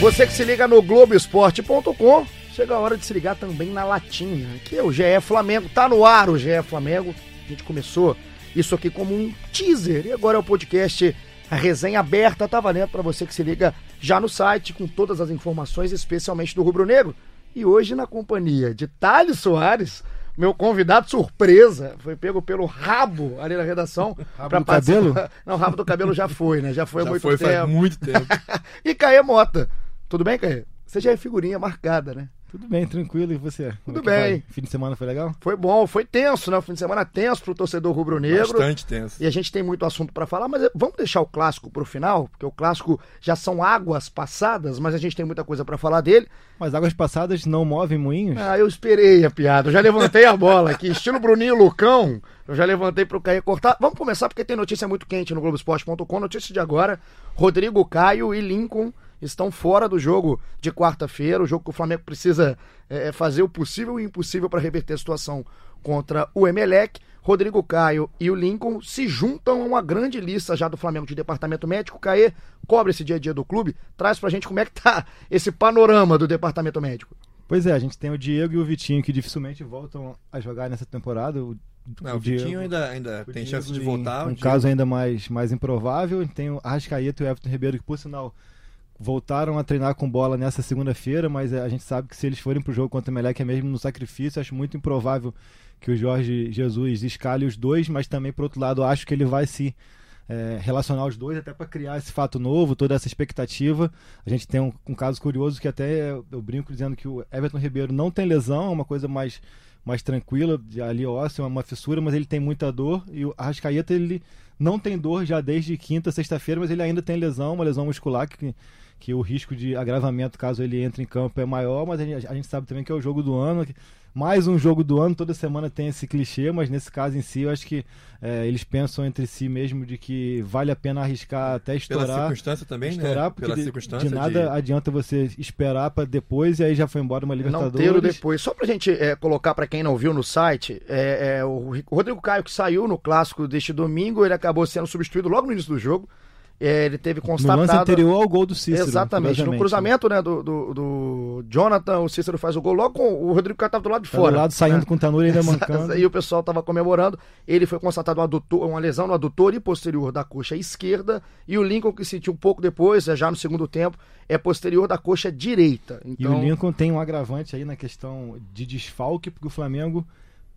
Você que se liga no Globoesporte.com, chega a hora de se ligar também na Latinha, que é o GE Flamengo. Tá no ar o GE Flamengo. A gente começou isso aqui como um teaser e agora é o podcast a resenha aberta tá valendo para você que se liga já no site com todas as informações, especialmente do Rubro Negro. E hoje na companhia de Thales Soares, meu convidado surpresa, foi pego pelo rabo ali na redação. Rabo do cabelo? Não, rabo do cabelo já foi, né? Já foi há Já muito foi tempo. faz muito tempo. e Caê Mota. Tudo bem, Caê? Você já é figurinha marcada, né? Tudo bem, tranquilo. E você? Tudo é bem. Fim de semana foi legal? Foi bom, foi tenso, né? O fim de semana tenso pro torcedor rubro-negro. Bastante tenso. E a gente tem muito assunto para falar, mas vamos deixar o clássico pro final, porque o clássico já são águas passadas, mas a gente tem muita coisa para falar dele. Mas águas passadas não movem moinhos? Ah, eu esperei a piada, eu já levantei a bola aqui, estilo Bruninho Lucão, eu já levantei pro Caio cortar. Vamos começar porque tem notícia muito quente no Globoesporte.com, notícia de agora, Rodrigo Caio e Lincoln estão fora do jogo de quarta-feira, o jogo que o Flamengo precisa é, fazer o possível e o impossível para reverter a situação contra o Emelec. Rodrigo Caio e o Lincoln se juntam a uma grande lista já do Flamengo de departamento médico. Caê, cobre esse dia a dia do clube, traz pra gente como é que tá esse panorama do departamento médico. Pois é, a gente tem o Diego e o Vitinho que dificilmente voltam a jogar nessa temporada. O, Não, o Vitinho ainda, ainda o tem Diego chance de voltar. Um Diego- caso ainda mais, mais improvável. Tem o Arrascaeta e o Everton Ribeiro, que por sinal voltaram a treinar com bola nessa segunda-feira, mas é, a gente sabe que se eles forem pro jogo contra o Melec é mesmo no sacrifício. Acho muito improvável que o Jorge Jesus escale os dois, mas também, por outro lado, acho que ele vai se é, relacionar os dois até para criar esse fato novo, toda essa expectativa. A gente tem um, um caso curioso que até eu brinco dizendo que o Everton Ribeiro não tem lesão, é uma coisa mais mais tranquila, ali ósseo, uma fissura, mas ele tem muita dor e o Arrascaeta ele não tem dor já desde quinta, sexta-feira, mas ele ainda tem lesão, uma lesão muscular que que o risco de agravamento caso ele entre em campo é maior, mas a gente, a gente sabe também que é o jogo do ano. que- Mais um jogo do ano, toda semana tem esse clichê, mas nesse caso em si, eu acho que é, eles pensam entre si mesmo de que vale a pena arriscar até Pela estourar. circunstância também, estourar, né? porque Pela de, circunstância de nada adianta você esperar para depois e aí já foi embora uma Não Libertadores. ter o depois. Só pra gente é, colocar pra quem não viu no site, é, é, o Rodrigo Caio que saiu no clássico deste domingo, ele acabou sendo substituído logo no início do jogo. É, ele teve No constatado. lance anterior ao gol do Cícero. Exatamente. No curiosamente. cruzamento né, do, do, do Jonathan, o Cícero faz o gol logo com o Rodrigo Caio tava do lado de Tá fora. do lado saindo né? com o Tanuri ainda mancando. E o pessoal tava comemorando. Ele foi constatado um adutor- uma lesão no adutor e posterior da coxa esquerda. E o Lincoln, que sentiu um pouco depois, é já no segundo tempo, é posterior da coxa direita. E Então, o Lincoln tem um agravante aí na questão de desfalque, porque o Flamengo,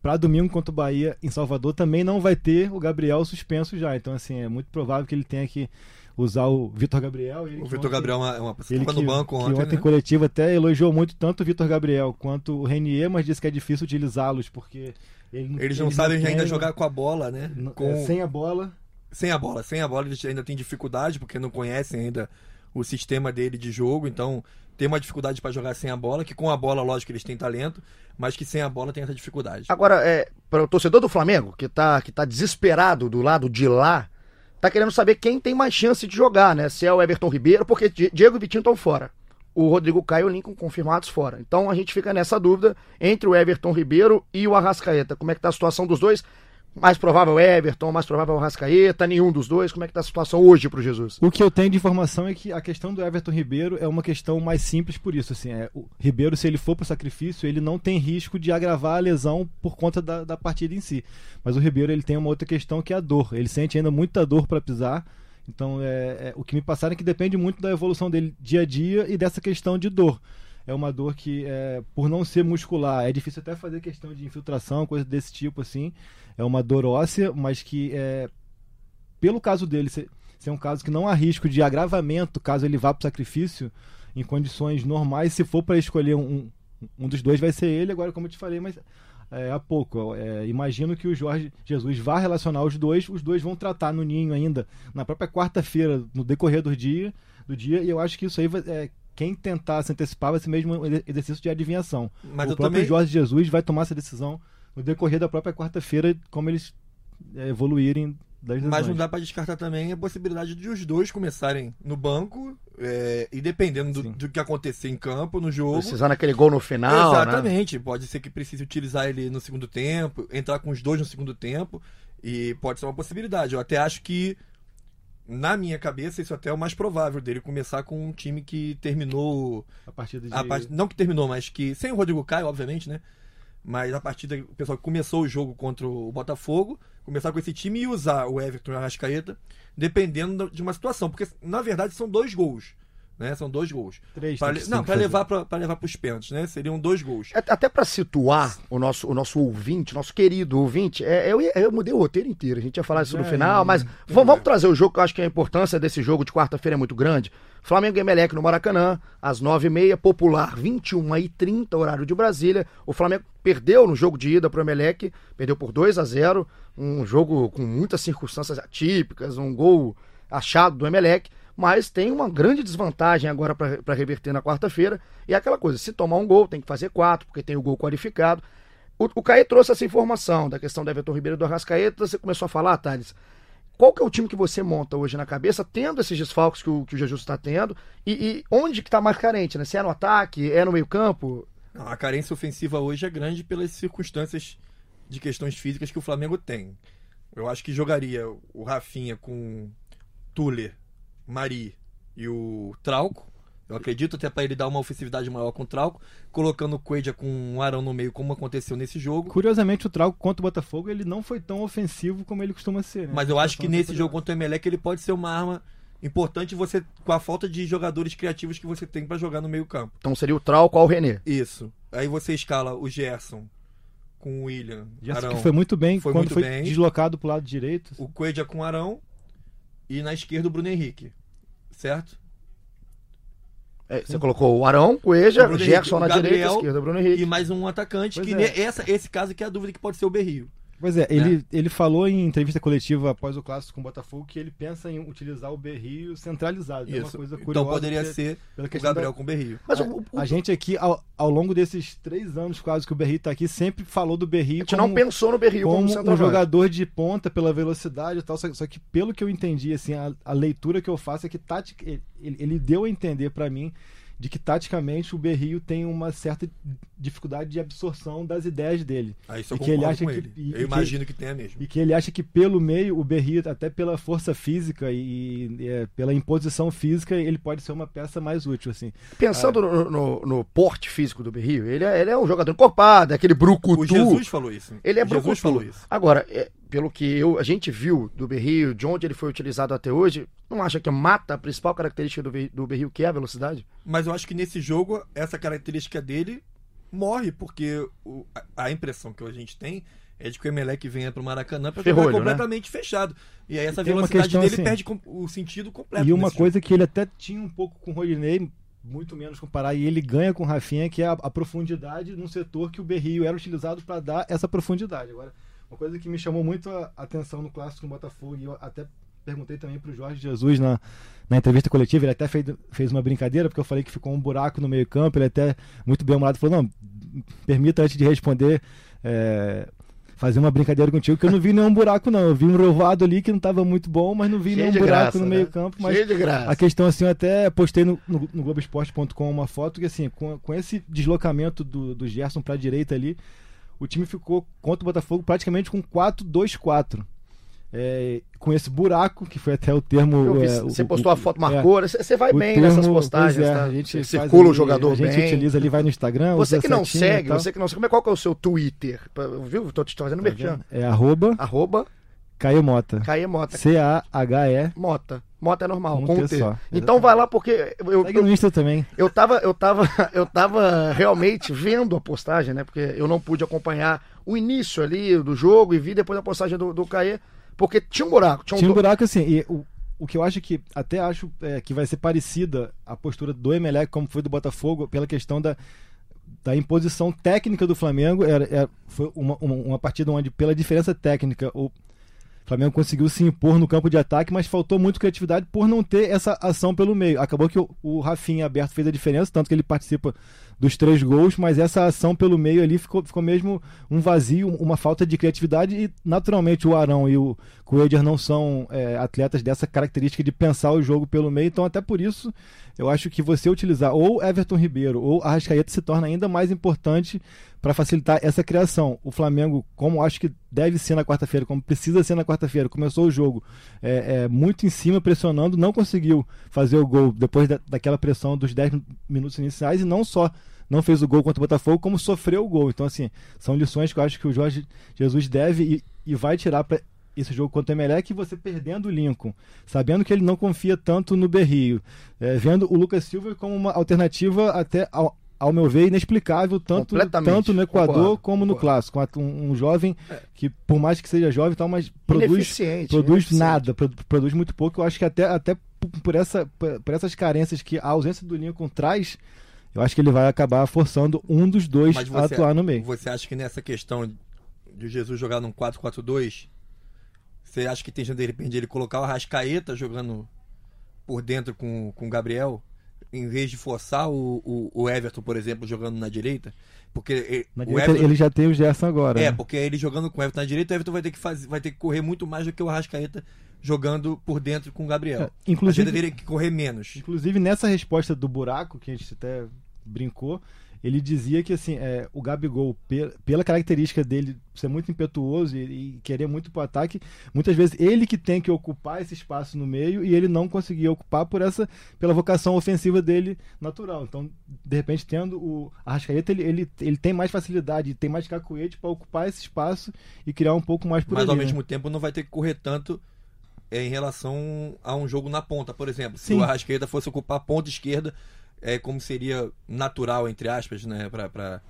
para domingo contra o Bahia em Salvador, também não vai ter o Gabriel suspenso já. Então, assim, é muito provável que ele tenha que usar o Vitor Gabriel. O Vitor ontem- Gabriel é uma, é uma Ele que, no banco que ontem, ontem né? coletivo até elogiou muito tanto o Vitor Gabriel quanto o Renier, mas disse que é difícil utilizá-los, porque ele, Eles não sabem ainda têm- jogar com a bola, né? n- Com... é, sem a bola. Sem a bola. Sem a bola eles ainda têm dificuldade, porque não conhecem ainda o sistema dele de jogo, então tem uma dificuldade para jogar sem a bola, que com a bola, lógico, eles têm talento, mas que sem a bola tem essa dificuldade. Agora, é, para o torcedor do Flamengo, que tá, que tá desesperado do lado de lá, tá querendo saber quem tem mais chance de jogar, né? Se é o Everton Ribeiro, porque Di- Diego e Vitinho estão fora. O Rodrigo Caio e o Lincoln confirmados fora. Então a gente fica nessa dúvida entre o Everton Ribeiro e o Arrascaeta. Como é que tá a situação dos dois? Mais provável Everton, mais provável Arrascaeta, nenhum dos dois. Como é que tá a situação hoje pro Jesus? O que eu tenho de informação é que a questão do Everton Ribeiro é uma questão mais simples por isso. Assim, é, o Ribeiro, se ele for pro sacrifício, ele não tem risco de agravar a lesão por conta da, da partida em si. Mas o Ribeiro ele tem uma outra questão que é a dor. Ele sente ainda muita dor para pisar. Então, é, é, o que me passaram é que depende muito da evolução dele dia a dia e dessa questão de dor. É uma dor que, é, por não ser muscular, é difícil até fazer questão de infiltração, coisa desse tipo assim. É uma dor óssea, mas que, é, pelo caso dele ser, ser um caso que não há risco de agravamento caso ele vá para o sacrifício, em condições normais, se for para escolher um, um dos dois, vai ser ele. Agora, como eu te falei, mas é, há pouco. é, imagino que o Jorge Jesus vá relacionar os dois, os dois vão tratar no ninho ainda na própria quarta-feira, no decorrer do dia, do dia, e eu acho que isso aí vai, é, quem tentar se antecipar vai ser mesmo um exer- exercício de adivinhação. Mas o eu próprio também. Jorge Jesus vai tomar essa decisão no decorrer da própria quarta-feira, como eles é, evoluírem das Mas não dá pra descartar também a possibilidade de os dois começarem no banco é, e dependendo do, do que acontecer em campo, no jogo. Precisando aquele gol no final, né? Exatamente. Pode ser que precise utilizar ele no segundo tempo, entrar com os dois no segundo tempo. E pode ser uma possibilidade. Eu até acho que na minha cabeça, isso até é o mais provável dele começar com um time que terminou. A partida de. A part... Não que terminou, mas que. Sem o Rodrigo Caio, obviamente, né? Mas a partida, o pessoal que começou o jogo contra o Botafogo, começar com esse time e usar o Everton e o Arrascaeta, dependendo de uma situação. Porque, na verdade, são dois gols. Né? São dois gols. Três, Pra que- não, para levar para levar para os pênaltis, né? Seriam dois gols. É- Até pra situar o nosso, o nosso ouvinte, nosso querido ouvinte, é, eu, eu mudei o roteiro inteiro. A gente ia falar isso no É, final, mas vamos, vamos trazer o jogo, que eu acho que a importância desse jogo de quarta-feira é muito grande. Flamengo e Emelec no Maracanã, às 9h30, popular 21h30, horário de Brasília. O Flamengo perdeu no jogo de ida pro Emelec, perdeu por 2 a 0 um jogo com muitas circunstâncias atípicas, um gol achado do Emelec, mas tem uma grande desvantagem agora para reverter na quarta-feira. E é aquela coisa: se tomar um gol, tem que fazer quatro, porque tem o gol qualificado. O, o Caê trouxe essa informação da questão do Everton Ribeiro e do Arrascaeta. Você começou a falar, Thales. Qual que é o time que você monta hoje na cabeça, tendo esses desfalques que o, que o Jesus está tendo? E, e onde que está mais carente, né? Se é no ataque, é no meio-campo? Não, A carência ofensiva hoje é grande pelas circunstâncias de questões físicas que o Flamengo tem. Eu acho que jogaria o Rafinha com Tuller, Mari e o Trauco. Eu acredito até para ele dar uma ofensividade maior com o Trauco, colocando o Coelho com o Arão no meio, como aconteceu nesse jogo. Curiosamente, o Trauco contra o Botafogo ele não foi tão ofensivo como ele costuma ser. Né? Mas eu acho que nesse jogo contra o Emelec ele pode ser uma arma importante você com a falta de jogadores criativos que você tem para jogar no meio-campo. Então seria o Trauco ao René. Isso. Aí você escala o Gerson com o William, Gerson Arão, que foi muito bem Foi quando muito foi bem. deslocado pro lado direito. o Coelho com o Arão e na esquerda o Bruno Henrique. Certo? É, você colocou o Arão, O Bruno Gerson Henrique, na o direita, Gabriel esquerda, Bruno Henrique. E mais um atacante, Pois que é. essa, esse caso que é a dúvida que pode ser o Berrio. Pois é, ele, ele falou em entrevista coletiva após o clássico com o Botafogo que ele pensa em utilizar o Berrio centralizado. É uma Isso. coisa Então curiosa. poderia porque ser pela o Gabriel da- com o Berrio. Mas a, o, o- a gente aqui, ao, ao longo desses três anos quase que o Berrio tá aqui, sempre falou do a Berrio gente não pensou no Berrio como, como um jogador de ponta pela velocidade e tal. Só, só que pelo que eu entendi, assim, a, a leitura que eu faço é que tática, ele, ele deu a entender pra mim de que taticamente o Berrio tem uma certa dificuldade de absorção das ideias dele. Aí isso eu E que ele concordo acha com que- ele. e- eu que- imagino que tenha mesmo. E que ele acha que pelo meio, o Berrio, até pela força física e, e, é, pela imposição física, ele pode ser uma peça mais útil, assim. Pensando no, no- no porte físico do Berrio, ele é, ele é um jogador encorpado, é aquele brucutu. O Jesus falou isso. Ele é O Jesus brucutu. falou isso. Agora, é, pelo que eu, a gente viu do Berrio, de onde ele foi utilizado até hoje, não acha que mata a principal característica do, do Berrio, que é a velocidade? Mas eu acho que nesse jogo, essa característica dele morre, porque o- a, a impressão que a gente tem é de que o Emelec venha pro Maracanã pra Ferrolho, jogar né? completamente fechado. E aí essa E velocidade dele assim- perde o sentido completo. E uma coisa que ele até tinha um pouco com o Rodinei, muito menos comparar, e ele ganha com o Rafinha, que é a, a profundidade num setor que o Berrio era utilizado para dar essa profundidade. Agora, uma coisa que me chamou muito a atenção no clássico no Botafogo, e eu até perguntei também para o Jorge Jesus na, na entrevista coletiva, ele até fez, fez uma brincadeira, porque eu falei que ficou um buraco no meio campo, ele até, muito bem humorado, falou, não, permita antes de responder, é, fazer uma brincadeira contigo, que eu não vi nenhum buraco não, eu vi um rovado ali que não estava muito bom, mas não vi Cheio nenhum buraco graça, no né? meio campo, mas Cheio de graça. a questão, assim, eu até postei no, no, no Globoesporte.com uma foto que, assim, com, com esse deslocamento do, do Gerson para a direita ali, o time ficou contra o Botafogo praticamente com 4-2-4. É, com esse buraco, que foi até o termo. Vi, é, você o- postou o- a foto, é, marcou, você você vai o bem termo- nessas postagens, é, tá? A gente circula o ali, jogador A gente bem. utiliza ali, vai no Instagram. Você que não segue, você que não sabe, qual que é o seu Twitter? Viu? Tô te fazendo Tá merchan. É arroba Arroba Caio Mota. Caê Mota. C-A-H-E. Mota. Mota é normal, com T um T. só, Então vai lá porque eu, Segue eu, no Insta também. eu tava, eu tava, eu tava realmente vendo a postagem, né? Porque eu não pude acompanhar o início ali do jogo e vi depois a postagem do, do Caê, porque tinha um buraco. Tinha um, Tinha um buraco assim, e o, o que eu acho que, até acho é, que vai ser parecida a postura do Emelec como foi do Botafogo, pela questão da, da imposição técnica do Flamengo, era, era- foi uma, uma, uma partida onde, pela diferença técnica, o Flamengo conseguiu se impor no campo de ataque, mas faltou muito criatividade por não ter essa ação pelo meio. Acabou que o, o Rafinha aberto fez a diferença, tanto que ele participa dos três gols, mas essa ação pelo meio ali ficou, ficou mesmo um vazio, uma falta de criatividade e naturalmente o Arão e o Coeder não são é, atletas dessa característica de pensar o jogo pelo meio, então até por isso eu acho que você utilizar ou Everton Ribeiro ou Arrascaeta se torna ainda mais importante para facilitar essa criação. O Flamengo, como acho que deve ser na quarta-feira, como precisa ser na quarta-feira, começou o jogo é, é, muito em cima, pressionando, não conseguiu fazer o gol depois da, daquela pressão dos 10 minutos iniciais e não só não fez o gol contra o Botafogo, como sofreu o gol. Então, assim, são lições que eu acho que o Jorge Jesus deve e, e vai tirar para esse jogo contra o Emelec, você perdendo o Lincoln, sabendo que ele não confia tanto no Berrio, é, vendo o Lucas Silva como uma alternativa até ao, ao meu ver, inexplicável, tanto, tanto no Equador concordo, como no concordo. clássico. Um, um jovem é. que, por mais que seja jovem tal, mas produz, produz nada, produz muito pouco. Eu acho que até, até por, essa, por essas carências que a ausência do Lincoln traz, eu acho que ele vai acabar forçando um dos dois você, a atuar no meio. Você acha que nessa questão de Jesus jogar num 4-4-2, você acha que tem de repente ele colocar o Rascaeta jogando por dentro com, com o Gabriel? Em vez de forçar o, o, o, Everton, por exemplo, jogando na direita, porque na direita Everton, ele já tem o Gerson agora. É, né? porque ele jogando com o Everton na direita, o Everton vai ter que fazer, vai ter que correr muito mais do que o Arrascaeta jogando por dentro com o Gabriel. É, inclusive, a gente deveria correr menos. Inclusive nessa resposta do buraco que a gente até brincou, ele dizia que assim, é, o Gabigol, pela característica dele ser muito impetuoso e, e querer muito pro ataque, muitas vezes ele que tem que ocupar esse espaço no meio e ele não conseguia ocupar por essa pela vocação ofensiva dele natural. Então, de repente, tendo o Arrascaeta, ele, ele, ele tem mais facilidade, tem mais cacuete para ocupar esse espaço e criar um pouco mais por Mas ali, ao né? mesmo tempo não vai ter que correr tanto é, em relação a um jogo na ponta, por exemplo. Sim. Se o Arrascaeta fosse ocupar a ponta esquerda, é, como seria natural, entre aspas, né, para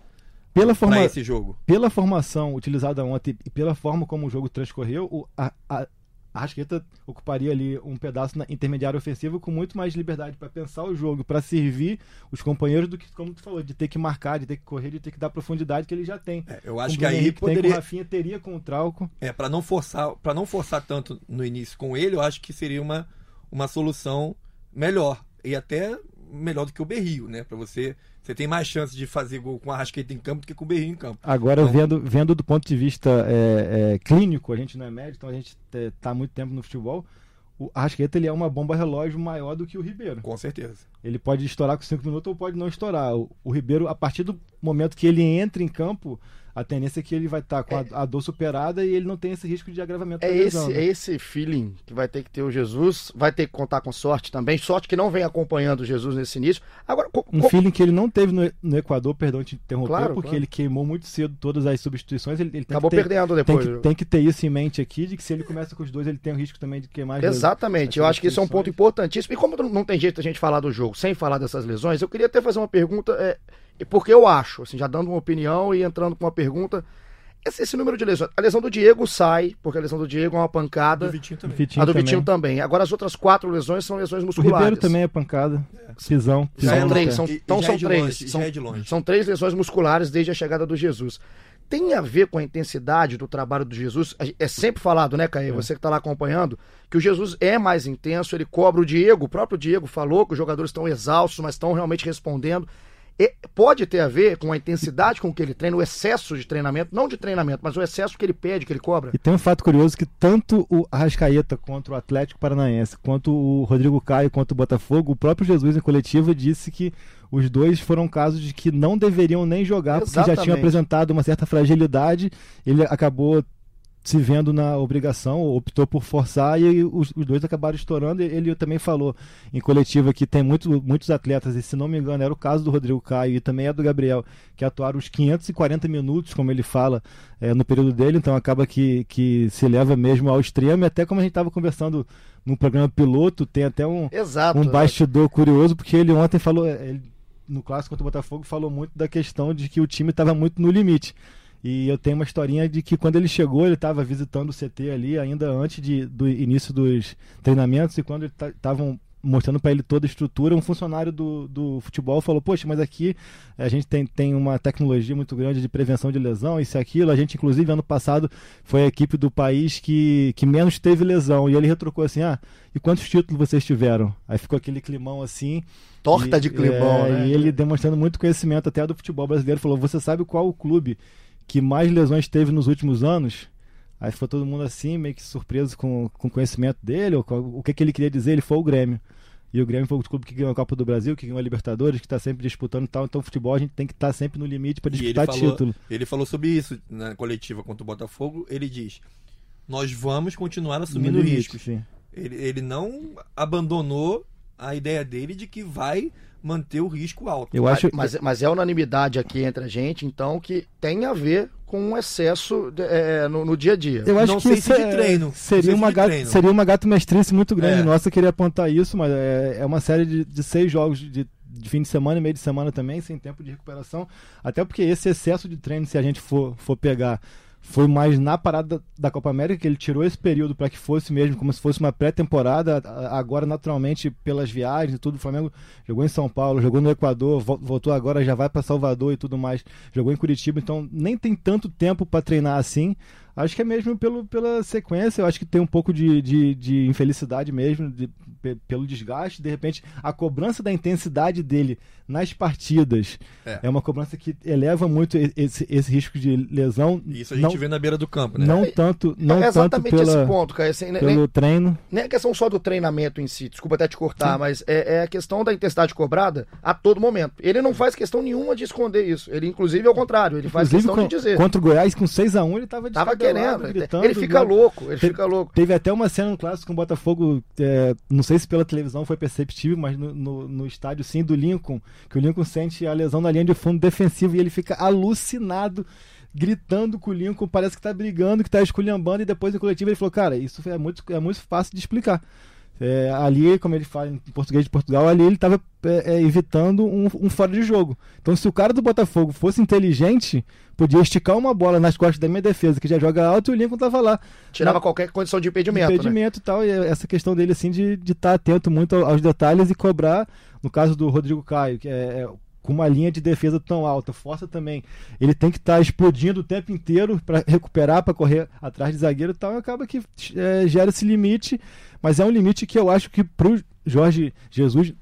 pela forma, esse jogo. Pela formação utilizada ontem e pela forma como o jogo transcorreu, o, a, a, a Rasqueta ocuparia ali um pedaço na intermediária ofensiva com muito mais liberdade para pensar o jogo, para servir os companheiros do que, como tu falou, de ter que marcar, de ter que correr, de ter que dar profundidade que ele já tem. É, eu acho que aí poderia... Tem, o Rafinha teria com o Trauco. É, para não forçar, para não forçar tanto no início com ele, eu acho que seria uma, uma solução melhor e até melhor do que o Berrio, né? Para você, você tem mais chance de fazer gol com a Rascaeta em campo do que com o Berrio em campo. Agora, então, vendo, vendo do ponto de vista é, é, clínico, a gente não é médico, então a gente está muito tempo no futebol. O Arrasqueta ele é uma bomba relógio maior do que o Ribeiro. Com certeza. Ele pode estourar com 5 minutos ou pode não estourar. O, o Ribeiro, a partir do momento que ele entra em campo, a tendência é que ele vai estar tá com é, a, a, dor superada e ele não tem esse risco de agravamento é esse É esse feeling que vai ter que ter o Jesus, vai ter que contar com sorte também, sorte que não vem acompanhando o Jesus nesse início. Agora, um feeling que ele não teve no, no Equador, perdão te interromper, claro, porque claro. ele queimou muito cedo todas as substituições. Ele, ele Acabou ter, perdendo depois. Tem que, tem que, ter isso em mente aqui, de que se ele começa com os dois, ele tem o risco também de queimar Exatamente, eu acho que isso é um ponto importantíssimo. E como não tem jeito a gente falar do jogo sem falar dessas lesões, eu queria até fazer uma pergunta, é, porque eu acho, assim, já dando uma opinião e entrando com uma pergunta esse, esse, número de lesões. A lesão do Diego sai, porque a lesão do Diego é uma pancada. Do Vitinho também. Vitinho a do Vitinho também. também. Agora as outras quatro lesões são lesões musculares. O Ribeiro também é pancada. É. Pisão. pisão são três. São, então são três. Longe, são, é são três lesões musculares desde a chegada do Jesus. Tem a ver com a intensidade do trabalho do Jesus? É sempre falado, né, Caê? É. Você que está lá acompanhando, que o Jesus é mais intenso, ele cobra o Diego. O próprio Diego falou que os jogadores estão exaustos, mas estão realmente respondendo pode ter a ver com a intensidade com que ele treina, o excesso de treinamento, não de treinamento, mas o excesso que ele pede, que ele cobra. E tem um fato curioso que tanto o Arrascaeta contra o Atlético Paranaense, quanto o Rodrigo Caio contra o Botafogo, o próprio Jesus em coletiva disse que os dois foram casos de que não deveriam nem jogar, Exatamente. porque já tinham apresentado uma certa fragilidade. Ele acabou se vendo na obrigação, optou por forçar e os, os, dois acabaram estourando. Ele também falou em coletiva que tem muito, muitos atletas, e se não me engano era o caso do Rodrigo Caio e também é do Gabriel, que atuaram os 540 minutos, como ele fala, é, no período dele, então acaba que, que se leva mesmo ao extremo. E até como a gente estava conversando no programa piloto, tem até um, Exato, um bastidor curioso, porque ele ontem falou, ele, no clássico contra o Botafogo, falou muito da questão de que o time estava muito no limite. E eu tenho uma historinha de que quando ele chegou, ele estava visitando o CT ali ainda antes de, do início dos treinamentos e quando estavam mostrando para ele toda a estrutura, um funcionário do, do futebol falou: Poxa, mas aqui a gente tem, tem uma tecnologia muito grande de prevenção de lesão, isso e aquilo. A gente, inclusive, ano passado foi a equipe do país que, que menos teve lesão. E ele retrucou assim: Ah, e quantos títulos vocês tiveram? Aí ficou aquele climão assim. Torta e, de climão, é, né? E ele demonstrando muito conhecimento até do futebol brasileiro, falou: Você sabe qual o clube que mais lesões teve nos últimos anos. Aí ficou todo mundo assim, meio que surpreso com, com o conhecimento dele, ou com, o que, que ele queria dizer, ele foi o Grêmio. E o Grêmio foi o clube que ganhou a Copa do Brasil, que ganhou a Libertadores, que está sempre disputando e tal. Então, futebol a gente tem que estar sempre no limite para E ele disputar falou, título. ele falou sobre isso na coletiva contra o Botafogo. Ele diz: Nós vamos continuar assumindo limite, riscos. sim. Ele, ele não abandonou a ideia dele de que vai manter o risco alto. Eu acho. Mas, mas é unanimidade aqui entre a gente, então, que tem a ver com um excesso de- é, no, no dia a dia. Eu acho Não que sei isso se de é- treino, Seria se uma, de gato, treino. seria uma gato mestrice muito grande. É. Nossa, queria apontar isso, mas é, é uma série de, de seis jogos de, de fim de semana e meio de semana também, sem tempo de recuperação. Até porque esse excesso de treino, se a gente for, for pegar, foi mais na parada da Copa América que ele tirou esse período para que fosse mesmo como se fosse uma pré-temporada. Agora, naturalmente, pelas viagens e tudo, o Flamengo jogou em São Paulo, jogou no Equador, vo- voltou agora, já vai para Salvador e tudo mais. Jogou em Curitiba, então nem tem tanto tempo para treinar assim. Acho que é mesmo pelo, pela sequência, eu acho que tem um pouco de, de, de infelicidade mesmo, de- pe- pelo desgaste. De repente, a cobrança da intensidade dele nas partidas É. é, uma cobrança que eleva muito esse, esse risco de lesão. E Isso a gente não, vê na beira do campo, né? não tanto, não é tanto exatamente esse pela, ponto, cara. Assim, nem, pelo treino. nem é questão só do treinamento em si, desculpa até te cortar, mas é, é a questão da intensidade cobrada a todo momento. Ele não faz questão nenhuma de esconder isso. Ele, inclusive, ao contrário, ele faz Inclusive, questão com- de dizer. contra o Goiás, com 6x1, ele tava Tava querendo. gritando, ele fica gritando. louco, ele Te- fica louco. Teve até uma cena no clássico com o Botafogo, é, não sei se pela televisão foi perceptível, mas no, no, no estádio sim do Lincoln, que o Lincoln sente a lesão na linha de fundo defensivo e ele fica alucinado, gritando com o Lincoln, parece que tá brigando, que tá esculhambando, e depois no coletivo ele falou, cara, isso é muito, é muito fácil de explicar. É, ali, como ele fala em português de Portugal, ali ele estava evitando um, um fora de jogo. Então, se o cara do Botafogo fosse inteligente, podia esticar uma bola nas costas da minha defesa, que já joga alto, e o Lincoln tava lá. Tirava Na- qualquer condição de impedimento. né? impedimento e tal, e essa questão dele, assim, de estar atento muito ao- aos detalhes e cobrar, no caso do Rodrigo Caio, que é, é com uma linha de defesa tão alta, força também, ele tem que estar explodindo o tempo inteiro para recuperar, para correr atrás de zagueiro e tal, e acaba que é, gera esse limite, mas é um limite que eu acho que pro Jorge Jesus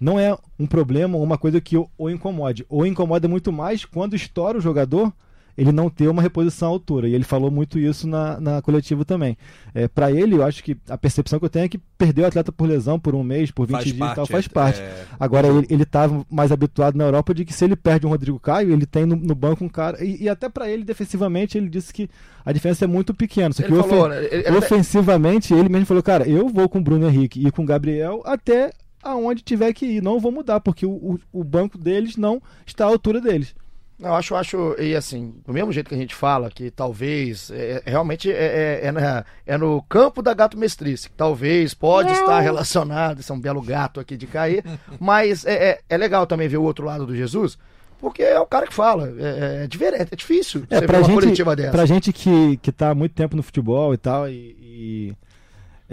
não é um problema, uma coisa que o, incomode. Ou incomoda muito mais quando estoura o jogador ele não ter uma reposição à altura. E ele falou muito isso na, na coletiva também. É, para ele, eu acho que a percepção que eu tenho é que perder o atleta por lesão por um mês, por 20 Faz dias e tal, parte, faz é- parte. é- Agora, ele, ele tá mais habituado na Europa de que se ele perde um Rodrigo Caio, ele tem no, no banco um cara. E, e até para ele, defensivamente, ele disse que a diferença é muito pequena. Só que Ele ofen- falou, né, ele- ele- ofensivamente, ele mesmo falou, cara, eu vou com o Bruno Henrique e com o Gabriel até aonde tiver que ir. Não vou mudar, porque o, o, o banco deles não está à altura deles. Eu acho, acho, e assim, do mesmo jeito que a gente fala, que talvez, é, é- realmente é, é, é na- é no campo da gato mestrice, que talvez pode estar relacionado, esse é um belo gato aqui de cair, mas é, é, é legal também ver o outro lado do Jesus, porque é o cara que fala, é, é diferente, é difícil É, você ver pra uma gente, coletiva dessa. pra gente que, que tá há muito tempo no futebol e tal, e, e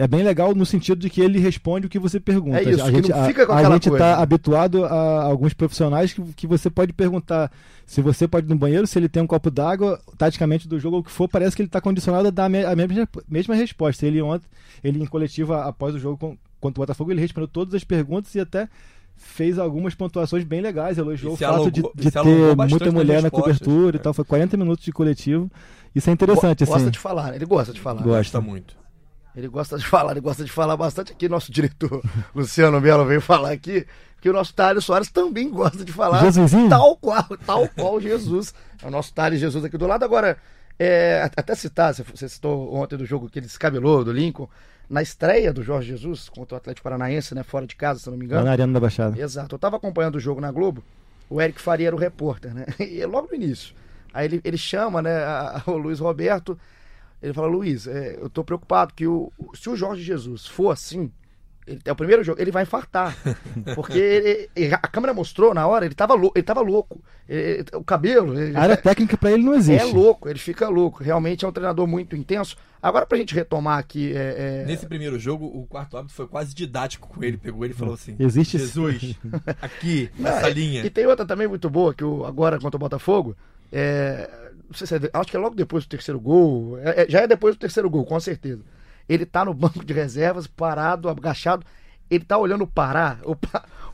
é bem legal no sentido de que ele responde o que você pergunta. É isso, a que gente, não a- fica com a, aquela gente coisa. tá habituado a alguns profissionais que, que você pode perguntar se você pode ir no banheiro, se ele tem um copo d'água, taticamente do jogo ou o que for, parece que ele tá condicionado a dar a, me- a mesma, mesma resposta. Ele ontem, ele em coletiva após o jogo com, contra o Botafogo, ele respondeu todas as perguntas e até fez algumas pontuação bem legais, elogiou E o fato de, alongou- de alongou ter muita mulher na cobertura e é. tal. Foi 40 minutos de coletivo. Isso é interessante, Gosta assim. de falar, ele gosta de falar. Gosta. Gosta muito. Ele gosta de falar, ele gosta de falar bastante aqui. Nosso diretor Luciano Melo veio falar aqui que o nosso Thales Soares também gosta de falar. Jesusinho? Tal qual, tal qual Jesus. É o nosso Thales Jesus aqui do lado. Agora, é, até citar, você- citou ontem do jogo que ele descabelou, do Lincoln, na estreia do Jorge Jesus contra o Atlético Paranaense, né? Fora de casa, se não me Lá engano. na Arena da Baixada. Exato. Eu tava acompanhando o jogo na Globo, o Eric Faria era o repórter, né? E logo no início. Aí ele, ele chama, né, a- a- o Luiz Roberto, ele fala, Luiz, é, eu tô preocupado que o, se o Jorge Jesus for assim, ele, é o primeiro jogo, ele vai infartar. Porque ele- ele- a câmera mostrou na hora, ele tava, lou- ele tava louco. Ele- o cabelo. ele- A área técnica pra ele não existe. é louco, ele fica louco. Realmente é um treinador muito intenso. Agora, pra gente retomar aqui. é, é, Nesse primeiro jogo, o quarto árbitro foi quase didático com ele. Pegou ele e falou assim: Existe Jesus, aqui, nessa e- linha. E tem outra também muito boa, que o, agora contra o Botafogo, é, se é, acho que é logo depois do terceiro gol, é- é- já é depois do terceiro gol, com certeza. Ele tá no banco de reservas, parado, agachado, ele tá olhando o Pará, o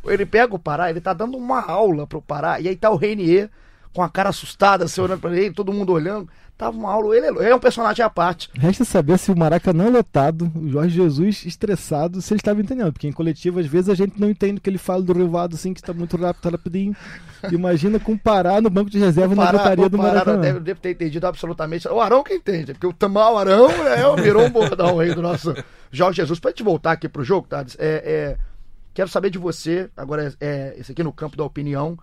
ele pega o Pará, ele tá dando uma aula pro Pará, e aí tá o Renier com a cara assustada, você olhando pra ele, todo mundo olhando. Tava uma aula, ele é, ele é um personagem à parte. Resta saber se o Maracanã lotado, o Jorge Jesus estressado, se ele estava entendendo. Porque em coletivo, às vezes, a gente não entende o que ele fala do Rivado, assim, que está muito rápido, rapidinho. Imagina comparar no banco de reserva na lotaria do Maracanã. Deve, deve ter entendido absolutamente. O Arão que entende, porque o Tamal Arão é, virou um bordão aí do nosso Jorge Jesus. Pra gente voltar aqui pro jogo, tá? É, é, quero saber de você, agora é, é esse aqui no campo da opinião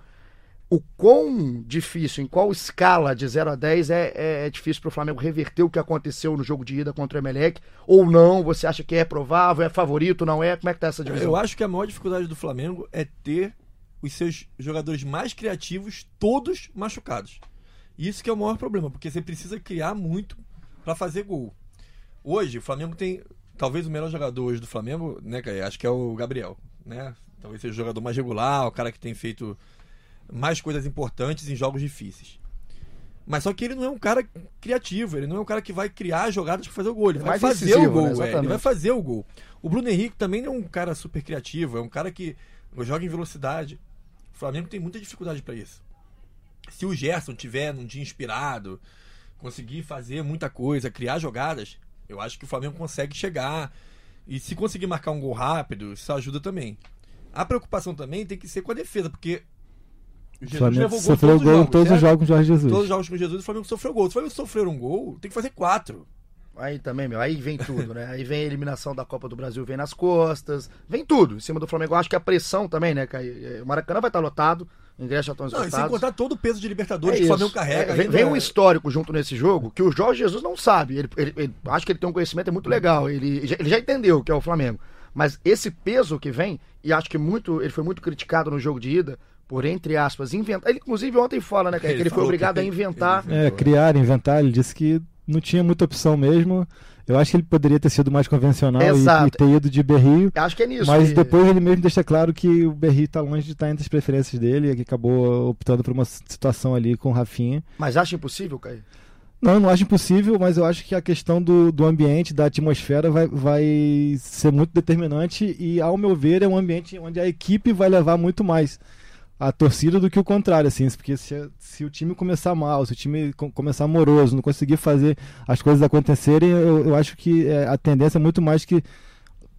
o quão difícil, em qual escala de 0 a 10 é, é, é difícil para o Flamengo reverter o que aconteceu no jogo de ida contra o Emelec? Ou não? Você acha que é provável, é favorito, não é? Como é que tá essa divisão? Eu acho que a maior dificuldade do Flamengo é ter os seus jogadores mais criativos todos machucados. Isso que é o maior problema, porque você precisa criar muito para fazer gol. Hoje, o Flamengo tem talvez o melhor jogador hoje do Flamengo, né, Acho que é o Gabriel, né? Talvez seja o jogador mais regular, o cara que tem feito mais coisas importantes em jogos difíceis. Mas só que ele não é um cara criativo, ele não é um cara que vai criar jogadas para fazer o gol, ele vai fazer o gol, né? é, ele vai fazer o gol. O Bruno Henrique também não é um cara super criativo, é um cara que joga em velocidade. O Flamengo tem muita dificuldade para isso. Se o Gerson tiver num dia inspirado, conseguir fazer muita coisa, criar jogadas, eu acho que o Flamengo consegue chegar. E se conseguir marcar um gol rápido, isso ajuda também. A preocupação também tem que ser com a defesa, porque Jesus Flamengo levou gol sofreu todos gol em todos os jogos com Jorge Jesus. Todos os jogos com Jesus, o Flamengo sofreu gol. Se o Flamengo sofrer um gol, tem que fazer quatro. Aí também, meu, aí vem tudo, né? Aí vem a eliminação da Copa do Brasil, vem nas costas, vem tudo em cima do Flamengo. Eu acho que a pressão também, né, O Maracanã vai estar lotado, ingressos já estão esgotados. Não, sem contar todo o peso de Libertadores é que o Flamengo carrega. É, vem, vem um histórico junto nesse jogo que o Jorge Jesus não sabe. Ele, ele, ele acho que ele tem um conhecimento é muito legal. Ele, ele já entendeu o que é o Flamengo. Mas esse peso que vem, e acho que muito ele foi muito criticado no jogo de ida, por entre aspas, inventar. Ele, inclusive, ontem fala, né, que ele, ele foi obrigado a inventar. É, criar, inventar. Ele disse que não tinha muita opção mesmo. Eu acho que ele poderia ter sido mais convencional e, e, ter ido de Berrio. Acho que é nisso. Mas depois ele mesmo deixa claro que o Berrio está longe de estar entre as preferências dele e que acabou optando por uma situação ali com o Rafinha. Mas acha impossível, Caio? Não, não acho impossível, mas eu acho que a questão do, do ambiente, da atmosfera, vai, vai ser muito determinante e, ao meu ver, é um ambiente onde a equipe vai levar muito mais a torcida do que o contrário, assim, porque se, se o time começar mal, se o time começar moroso, não conseguir fazer as coisas acontecerem, eu, eu acho que é, a tendência é muito mais que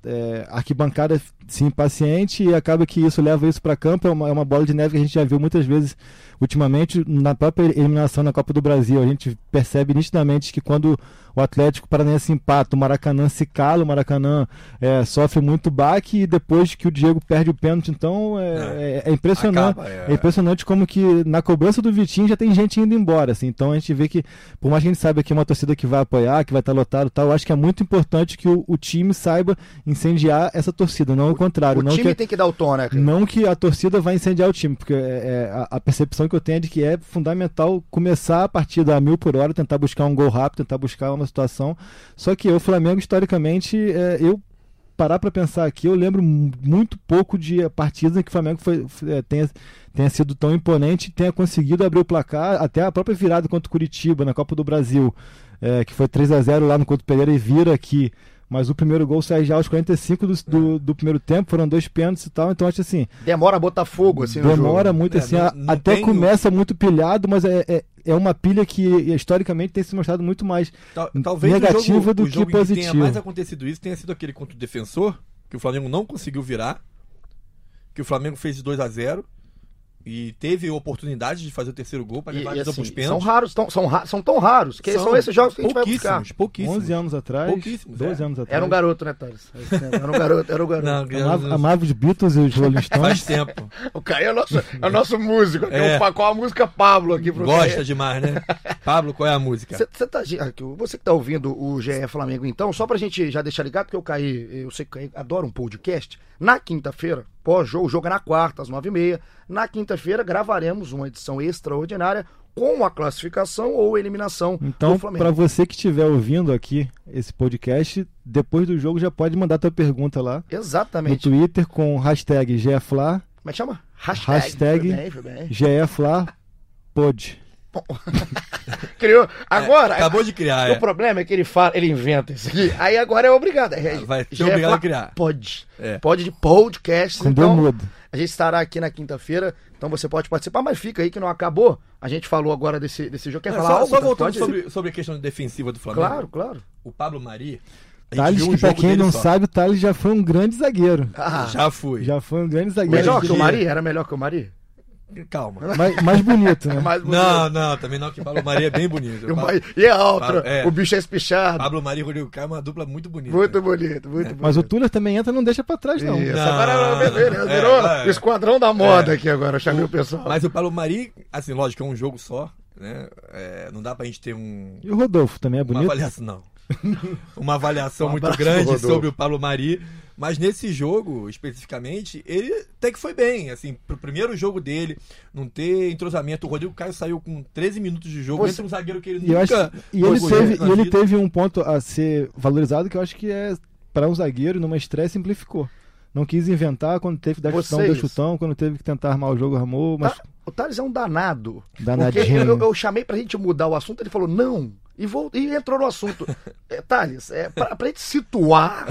é, arquibancada se impaciente e acaba que isso leva isso para campo. É uma, é uma bola de neve que a gente já viu muitas vezes ultimamente na própria eliminação na Copa do Brasil. A gente percebe nitidamente que quando o Atlético Paranaense empata, o Maracanã se cala, o Maracanã é, sofre muito baque e depois que o Diego perde o pênalti, então é, é, é impressionante. Acaba, é. é. impressionante como que na cobrança do Vitinho já tem gente indo embora. Assim, então a gente vê que, por mais que a gente saiba que é uma torcida que vai apoiar, que vai estar lotado tal, eu acho que é muito importante que o, o time saiba incendiar essa torcida, não o, o contrário. O não time que, tem que dar o tom, né? Não que a torcida vai incendiar o time, porque é, é, a, a percepção que eu tenho é de que é fundamental começar a partida a mil por hora, tentar buscar um gol rápido, tentar buscar uma situação. Só que o Flamengo, historicamente, é, eu parar para pensar aqui, eu lembro muito pouco de partidas em que o Flamengo foi, é, tenha, tenha sido tão imponente, tenha conseguido abrir o placar, até a própria virada contra o Curitiba na Copa do Brasil, é, que foi 3 a 0 lá no Couto Pereira e vira aqui mas o primeiro gol sai já aos 45 do, do, do primeiro tempo, foram dois pênaltis e tal, então acho assim. Demora Botafogo, assim, Demora muito, é, assim, não, não até começa muito pilhado, mas é, é, é, uma pilha que historicamente tem se mostrado muito mais Tal, talvez negativa jogo, do que positiva. Que tenha mais acontecido isso tenha sido aquele contra o defensor, que o Flamengo não conseguiu virar, que o Flamengo fez de 2 a 0 e teve oportunidade de fazer o terceiro gol para levar e, assim, os pênaltis. São raros, tão, são, são tão raros que são, são esses jogos que a gente vai buscar. Pouquíssimos. 11 anos atrás, pouquíssimos, 12 é. anos atrás. Era um garoto, né, Thales? Era um garoto, era um garoto. Não, amava, amava os Beatles e os Rolling Stones. Faz tempo. o Caio é nosso, é o nosso músico. É. O, qual a música Pablo aqui pro Gosta Caio. demais, né? Pablo, qual é a música? Você tá, você que tá ouvindo o GE Flamengo, então, só pra gente já deixar ligado, porque eu caí, eu sei que eu adoro um podcast. Na quinta-feira, pós-jogo, o jogo é na quarta, às nove e meia. Na quinta-feira, gravaremos uma edição extraordinária com a classificação ou eliminação então, para você que estiver ouvindo aqui esse podcast, depois do jogo já pode mandar tua pergunta lá. Exatamente. No Twitter com hashtag GFLA. Como é que chama? Hashtag, hashtag GFLA pode. Criou. Agora. Acabou de criar, O é. problema é que ele fala, ele inventa isso aqui. Aí agora é obrigado. É, Vai ser é obrigado a criar. Pode. É. Pode de podcast. Com então, Bermuda. a gente estará aqui na quinta-feira, então você pode participar, mas fica aí que não acabou. A gente falou agora desse, desse jogo. Quer Não, falar só, algo? só voltando sobre, sobre a questão defensiva do Flamengo. Claro, claro. O Pablo Mari. Thales, um que pra quem não só. sabe, o Thales já foi um grande zagueiro. Ah, Já fui. Já foi um grande zagueiro. melhor que o Mari? Era melhor que o Mari? Calma. Mais, mais bonito, né? Mais bonito. Não, não, também não, que o Pablo Mari é bem bonito. E, o O Mari- e é alto, Pablo- é. o bicho é espichado. Pablo Mari e Rodrigo Caio é uma dupla muito bonita. Muito bonito, muito bonito. Mas o Tuller também entra e não deixa pra trás, não. Isso, Não, agora virou, é, virou o esquadrão da moda É. aqui agora, eu chamei o pessoal. Mas o Pablo Mari, assim, lógico, é um jogo só, né? É, não dá pra gente ter um, E o Rodolfo também é uma bonito. avaliação, não. uma avaliação Um muito grande sobre o Pablo Mari. Mas nesse jogo, especificamente, ele até que foi bem. Assim, pro primeiro jogo dele, não ter entrosamento. O Rodrigo Caio saiu com 13 minutos de jogo. Você- Entra um zagueiro que ele E, eu acho, nunca. e ele, teve, e ele teve um ponto a ser valorizado que eu acho que é para um zagueiro numa estreia simplificou. Não quis inventar quando teve que dar chutão, deu chutão, quando teve que tentar armar o jogo, armou, mas Tá, o Thales é um danado. Danadinho. Porque eu, eu chamei pra gente mudar o assunto, ele falou não. E, voltou, e entrou no assunto. É, Thales, é, pra, pra gente situar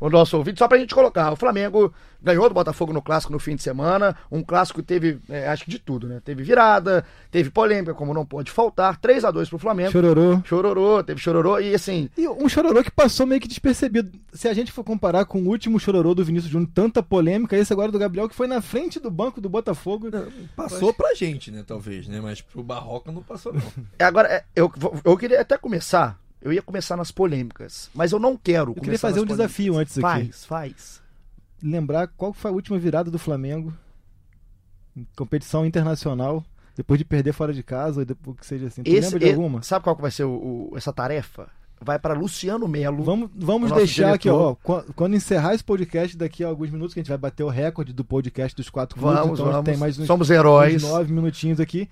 o nosso ouvinte, só pra gente colocar. O Flamengo ganhou do Botafogo no clássico no fim de semana. Um clássico que teve, é, acho que de tudo, né? Teve virada, teve polêmica, como não pode faltar. 3 a 2 pro Flamengo. chororô. Chororô, teve chororô. E assim, E um chororô que passou meio que despercebido. Se a gente for comparar com o último chororô do Vinícius Júnior, tanta polêmica, esse agora do Gabriel, que foi na frente do banco do Botafogo. Passou pra gente, né? Talvez, né? Mas pro Barroca não passou, não. agora, é, eu, eu queria até começar. Eu ia começar nas polêmicas, mas eu não quero. Eu queria fazer um desafio polêmicas. antes aqui. Faz, faz. Lembrar qual foi a última virada do Flamengo em competição internacional, depois de perder fora de casa, ou depois que seja assim. Tu Esse- lembra de alguma? Sabe qual que vai ser o- o- essa tarefa? Vai para Luciano Melo. Vamos, vamos deixar aqui, diretor. ó. Quando, encerrar esse podcast, daqui a alguns minutos, que a gente vai bater o recorde do podcast dos quatro Vamos, então a gente vamos. tem mais uns, Somos heróis. uns nove minutinhos aqui.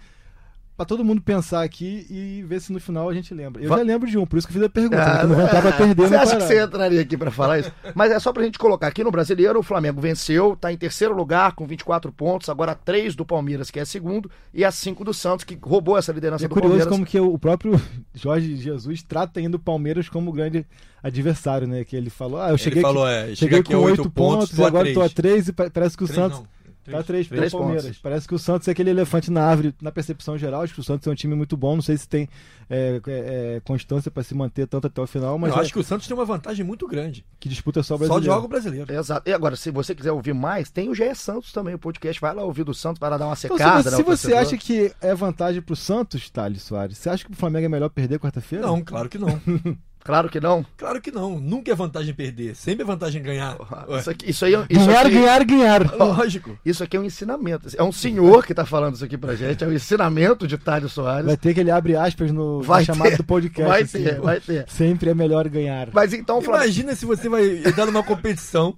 Pra todo mundo pensar aqui e ver se no final a gente lembra. Eu Va- já lembro de um, por isso que eu fiz a pergunta. Ah, né, que não vai dar pra perder Você acha que parada. você entraria aqui pra falar isso? Mas é só pra gente colocar aqui no brasileiro, o Flamengo venceu, tá em terceiro lugar com 24 pontos, agora 3 do Palmeiras, que é segundo, e a 5 do Santos, que roubou essa liderança é do curioso Palmeiras. como que o próprio Jorge Jesus trata ainda o Palmeiras como grande adversário, né? Que ele falou, ah, eu cheguei Ele falou, aqui, é, cheguei aqui com oito pontos, pontos, e agora três. tô a três e pa- parece que o Três Santos não. Tá três Três Palmeiras. pontos. Parece que o Santos é aquele elefante na árvore na percepção geral. Acho que o Santos é um time muito bom. Não sei se tem é, é, é, constância pra se manter tanto até o final, mas eu é- acho que o Santos tem uma vantagem muito grande. que disputa só o Só brasileiro. de jogo brasileiro. Exato. E agora, se você quiser ouvir mais, tem o GE Santos também, o podcast. Vai lá ouvir do Santos, vai lá dar uma Então, secada. se você, né, se o você acha que é vantagem pro Santos, Thales Soares, você acha que o Flamengo é melhor perder quarta-feira? Não, claro que não. Claro que não. Claro que não. Nunca é vantagem perder. Sempre é vantagem ganhar. Isso, aqui, isso aí é- isso Ganhar, aqui- ganhar, ganhar. Lógico. Isso aqui é um ensinamento. É um senhor que tá falando isso aqui pra gente. É o ensinamento de Thales Soares. Vai ter que ele abre aspas no, Vai ter, do podcast. vai assim, ter, vai ter. Sempre é melhor ganhar. Mas então, o Flamengo. Imagina se você vai entrar numa competição,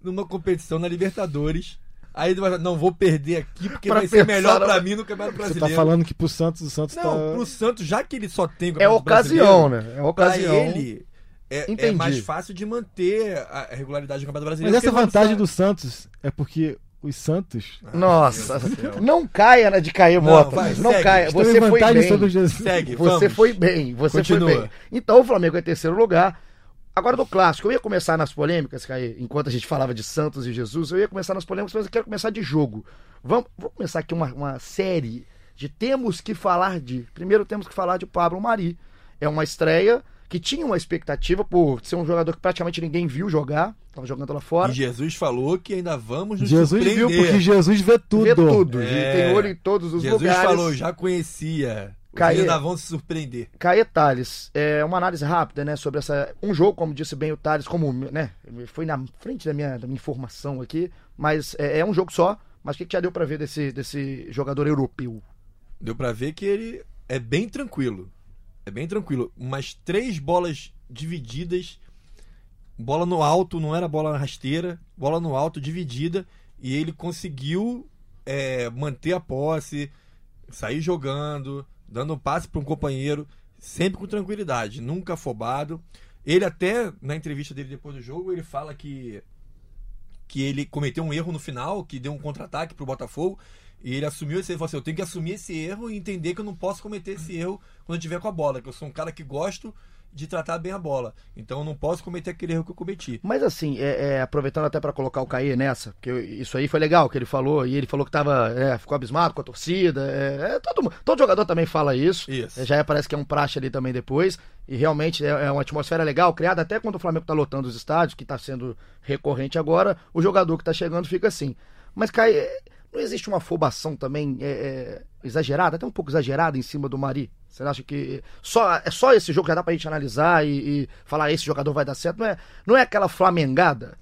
numa competição na Libertadores. Aí ele vai falar, não, vou perder aqui porque Pra vai ser melhor pra mim no Campeonato Você Brasileiro. tá falando que pro Santos, o Santos Não, tá... pro Santos, já que ele só tem o É Campeonato ocasião, Brasileiro, né? É Pra ocasião. ele, é, é mais fácil de manter a regularidade do Campeonato Mas Brasileiro. essa porque ele vantagem não do Santos é porque os Santos Nossa, não caia na de cair Não, moto. vai, Não, segue. caia. Você foi vantagem bem. Segue, Você vamos. foi bem. Você Continua. foi bem. Então o Flamengo é terceiro lugar. Agora do clássico, eu ia começar nas polêmicas, Caí, enquanto a gente falava de Santos e Jesus, eu ia começar nas polêmicas, mas eu quero começar de jogo. Vamos, vamos começar aqui uma, uma série de temos que falar de. Primeiro temos que falar de Pablo Mari. É uma estreia que tinha uma expectativa por ser um jogador que praticamente ninguém viu jogar, tava jogando lá fora. E Jesus falou que ainda vamos nos Jesus viu surpreender. porque Jesus vê tudo. Vê tudo, É. tem olho em todos os Jesus lugares. falou, já conhecia. Caê. ainda vão se surpreender. Caê Thales, é uma análise rápida, né, sobre essa um jogo, como disse bem o Thales, como, né, foi na frente da minha, da minha informação aqui, mas é, é um jogo só, mas o que, que já deu pra ver desse, desse jogador europeu? Deu pra ver que ele é bem tranquilo. É bem tranquilo. Umas três bolas divididas. Bola no alto, não era bola rasteira. Bola no alto, dividida. E ele conseguiu é, manter a posse, sair jogando, dando um passe para um companheiro, sempre com tranquilidade, nunca afobado. Ele até, na entrevista dele depois do jogo, ele fala que que ele cometeu um erro no final, que deu um contra-ataque pro Botafogo. E ele assumiu esse erro. Falou assim: eu tenho que assumir esse erro e entender que eu não posso cometer esse erro quando eu estiver com a bola. Que eu sou um cara que gosto de tratar bem a bola. Então eu não posso cometer aquele erro que eu cometi. Mas assim, é, é, aproveitando até para colocar o Caê nessa, porque isso aí foi legal que ele falou, e ele falou que tava, é, ficou abismado com a torcida. É, é todo, todo jogador também fala isso. Isso. já parece que é um praxe ali também depois. E realmente é, uma atmosfera legal, criada até quando o Flamengo tá lotando os estádios, que está sendo recorrente agora, o jogador que está chegando fica assim. Mas, Caê, não existe uma afobação também exagerada, até um pouco exagerada em cima do Mari? Você acha que só, é só esse jogo já dá pra gente analisar e, e falar esse jogador vai dar certo? Não é, não é aquela flamengada?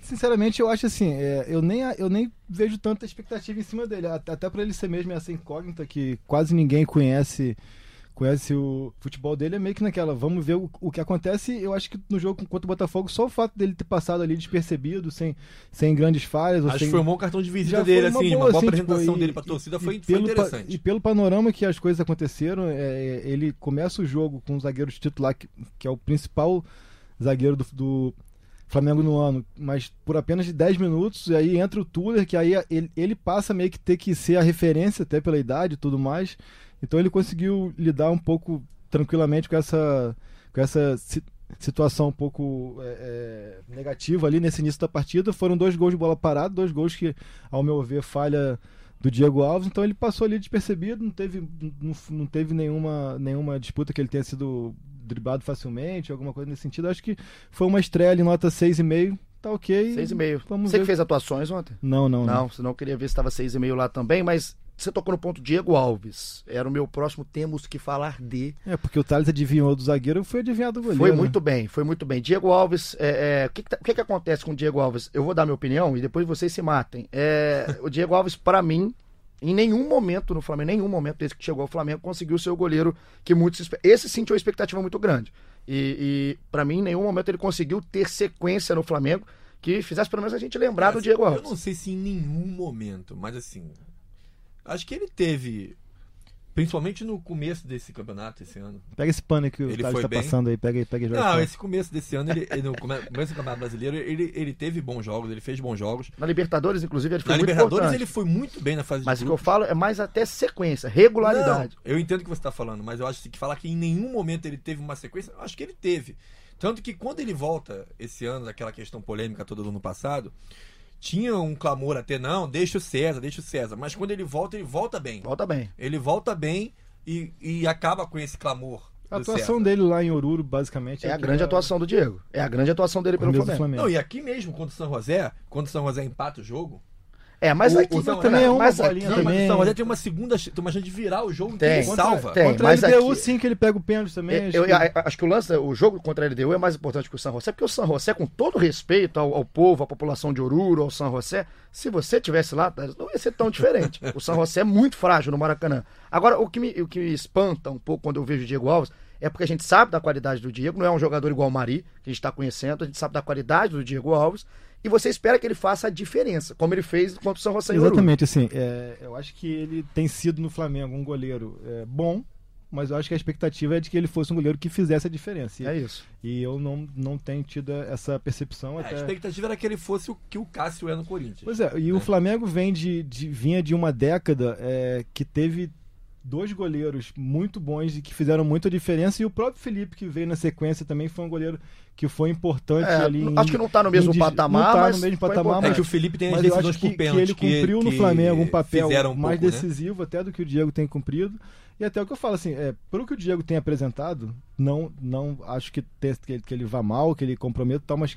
Sinceramente, eu acho assim, é, eu, nem, eu nem vejo tanta expectativa em cima dele. Até, até para ele ser mesmo essa incógnita que quase ninguém conhece conhece o futebol dele, é meio que naquela, vamos ver o, o que acontece. Eu acho que no jogo contra o Botafogo, só o fato dele ter passado ali despercebido, sem, sem grandes falhas. Acho sem... que foi um bom cartão de visita dele, assim, boa, uma boa assim, apresentação tipo, dele pra torcida e, foi, e foi pelo, interessante. E pelo panorama que as coisas aconteceram, é, ele começa o jogo com o zagueiro titular, que, que é o principal zagueiro do, do Flamengo no ano, mas por apenas de 10 minutos, e aí entra o Tuller, que aí ele, ele passa meio que ter que ser a referência, até pela idade e tudo mais. Então ele conseguiu lidar um pouco tranquilamente com essa, com essa situação um pouco é, é, negativa ali nesse início da partida. Foram dois gols de bola parada, dois gols que, ao meu ver, falha do Diego Alves, então ele passou ali despercebido, não teve, não, não teve nenhuma, nenhuma disputa que ele tenha sido driblado facilmente, alguma coisa nesse sentido. Acho que foi uma estreia ali, nota 6,5. Tá ok. 6,5. Vamos Você ver. que fez atuações ontem? Não, não, Não, não. senão eu queria ver se estava 6,5 lá também, mas você tocou no ponto Diego Alves. Era o meu próximo temos que falar de. É, porque o Thales adivinhou do zagueiro, foi adivinhado do goleiro. Foi né? muito bem, foi muito bem. Diego Alves, é, é, o, que, que, tá- o que, que acontece com o Diego Alves? Eu vou dar minha opinião e depois vocês se matem. É, o Diego Alves, para mim, em nenhum momento no Flamengo, nenhum momento desde que chegou ao Flamengo, conseguiu ser o goleiro que muitos. Esse sim tinha uma expectativa muito grande. E, e para mim, em nenhum momento ele conseguiu ter sequência no Flamengo que fizesse pelo menos a gente lembrar do Diego Eu Alves. não sei se em nenhum momento, mas assim. Acho que ele teve. Principalmente no começo desse campeonato, esse ano. Pega esse pano que o Ele Thales tá bem. passando aí, pega aí, pega joga Não, esse começo desse ano, ele, ele- no come- começo do Campeonato Brasileiro, ele, ele teve bons jogos, ele fez bons jogos. Na Libertadores, inclusive, ele foi Na muito Libertadores, importante. ele foi muito bem na fase Mas de o que eu falo é mais até sequência, regularidade. Não, eu entendo o que você está falando, mas eu acho que falar que em nenhum momento ele teve uma sequência, eu acho que ele teve. Tanto que quando ele volta esse ano, daquela questão polêmica toda do ano passado, tinha um clamor até, não, deixa o César, deixa o César. Mas quando ele volta, ele volta bem. Volta bem. Ele volta bem e, e acaba com esse clamor. A atuação César. dele lá em Oruro, basicamente. É a que grande é atuação do Diego. É a grande atuação dele o pelo Flamengo. Flamengo. Não, e aqui mesmo, contra o São José, quando o São José empata o jogo, É, mas O- aqui o São- também é uma mas bolinha aqui- mas também. o São José tem uma segunda, tem uma chance de virar o jogo Tem. que ele salva. Tem, Contra mas a LDU, aqui- sim, que ele pega o pênalti também. Eu, acho que- eu- acho que o lance, o jogo contra a LDU é mais importante que o San José, porque o San José, com todo respeito ao, ao povo, à população de Oruro, ao San José, se você tivesse lá, não ia ser tão diferente. O San José é muito frágil no Maracanã. Agora, o que, me, o que me espanta um pouco quando eu vejo o Diego Alves é porque a gente sabe da qualidade do Diego, não é um jogador igual o Mari, que a gente está conhecendo, a gente sabe da qualidade do Diego Alves, e você espera que ele faça a diferença, como ele fez contra o San José. Exatamente, assim, é, eu acho que ele tem sido no Flamengo um goleiro é, bom, mas eu acho que a expectativa é de que ele fosse um goleiro que fizesse a diferença. E, É isso. e eu não, não tenho tido essa percepção É, a até. expectativa era que ele fosse o que o Cássio é no Corinthians. Pois é, e o Flamengo vem de, de- vinha de uma década é, que teve dois goleiros muito bons e que fizeram muita diferença, e o próprio Felipe, que veio na sequência, também foi um goleiro que foi importante É, ali. em- acho que não tá no mesmo em- patamar, não tá mas no mesmo patamar, importante. É que o Felipe tem as mas decisões acho que, por que pênalti. ele cumpriu no Flamengo um papel um mais pouco, né? decisivo até do que o Diego tem cumprido. E até o que eu falo, assim, é, pelo que o Diego tem apresentado, não, não acho que, tem, que, ele, que ele vá mal, que ele comprometa e tal, mas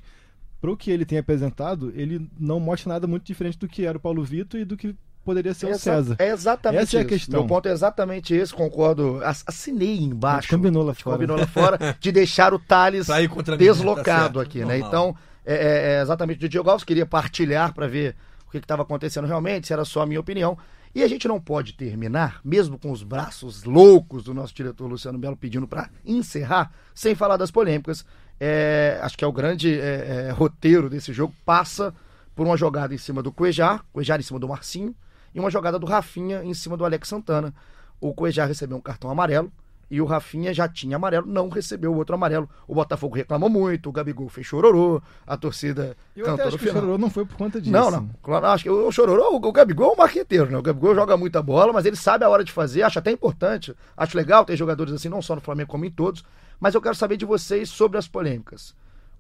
pro que ele tem apresentado, ele não mostra nada muito diferente do que era o Paulo Vitor e do que poderia ser o Exa- César. É exatamente Essa é a questão. Meu ponto é exatamente esse, concordo. Ass- Assinei embaixo. Combinou lá fora. Combinou lá fora de deixar o Thales mim, deslocado tá aqui, né? normal. Então, é, é- é exatamente o Diego Alves. Queria partilhar para ver o que estava acontecendo realmente, se era só a minha opinião. E a gente não pode terminar, mesmo com os braços loucos do nosso diretor Luciano Belo pedindo para encerrar, sem falar das polêmicas. É, acho que é o grande é, é, roteiro desse jogo. Passa por uma jogada em cima do Cuejar, Cuejar em cima do Marcinho, e uma jogada do Rafinha em cima do Alex Santana. O Cuejar recebeu um cartão amarelo e o Rafinha já tinha amarelo, não recebeu o outro amarelo. O Botafogo reclamou muito, o Gabigol fez chororô, a torcida Eu até cantou acho no que o final. Chororô não foi por conta disso. Não, não. Claro, acho que o Chororô, o Gabigol é um marqueteiro, né? O Gabigol joga muita bola, mas ele sabe a hora de fazer, acho até importante. Acho legal ter jogadores assim, não só no Flamengo como em todos. Mas eu quero saber de vocês sobre as polêmicas.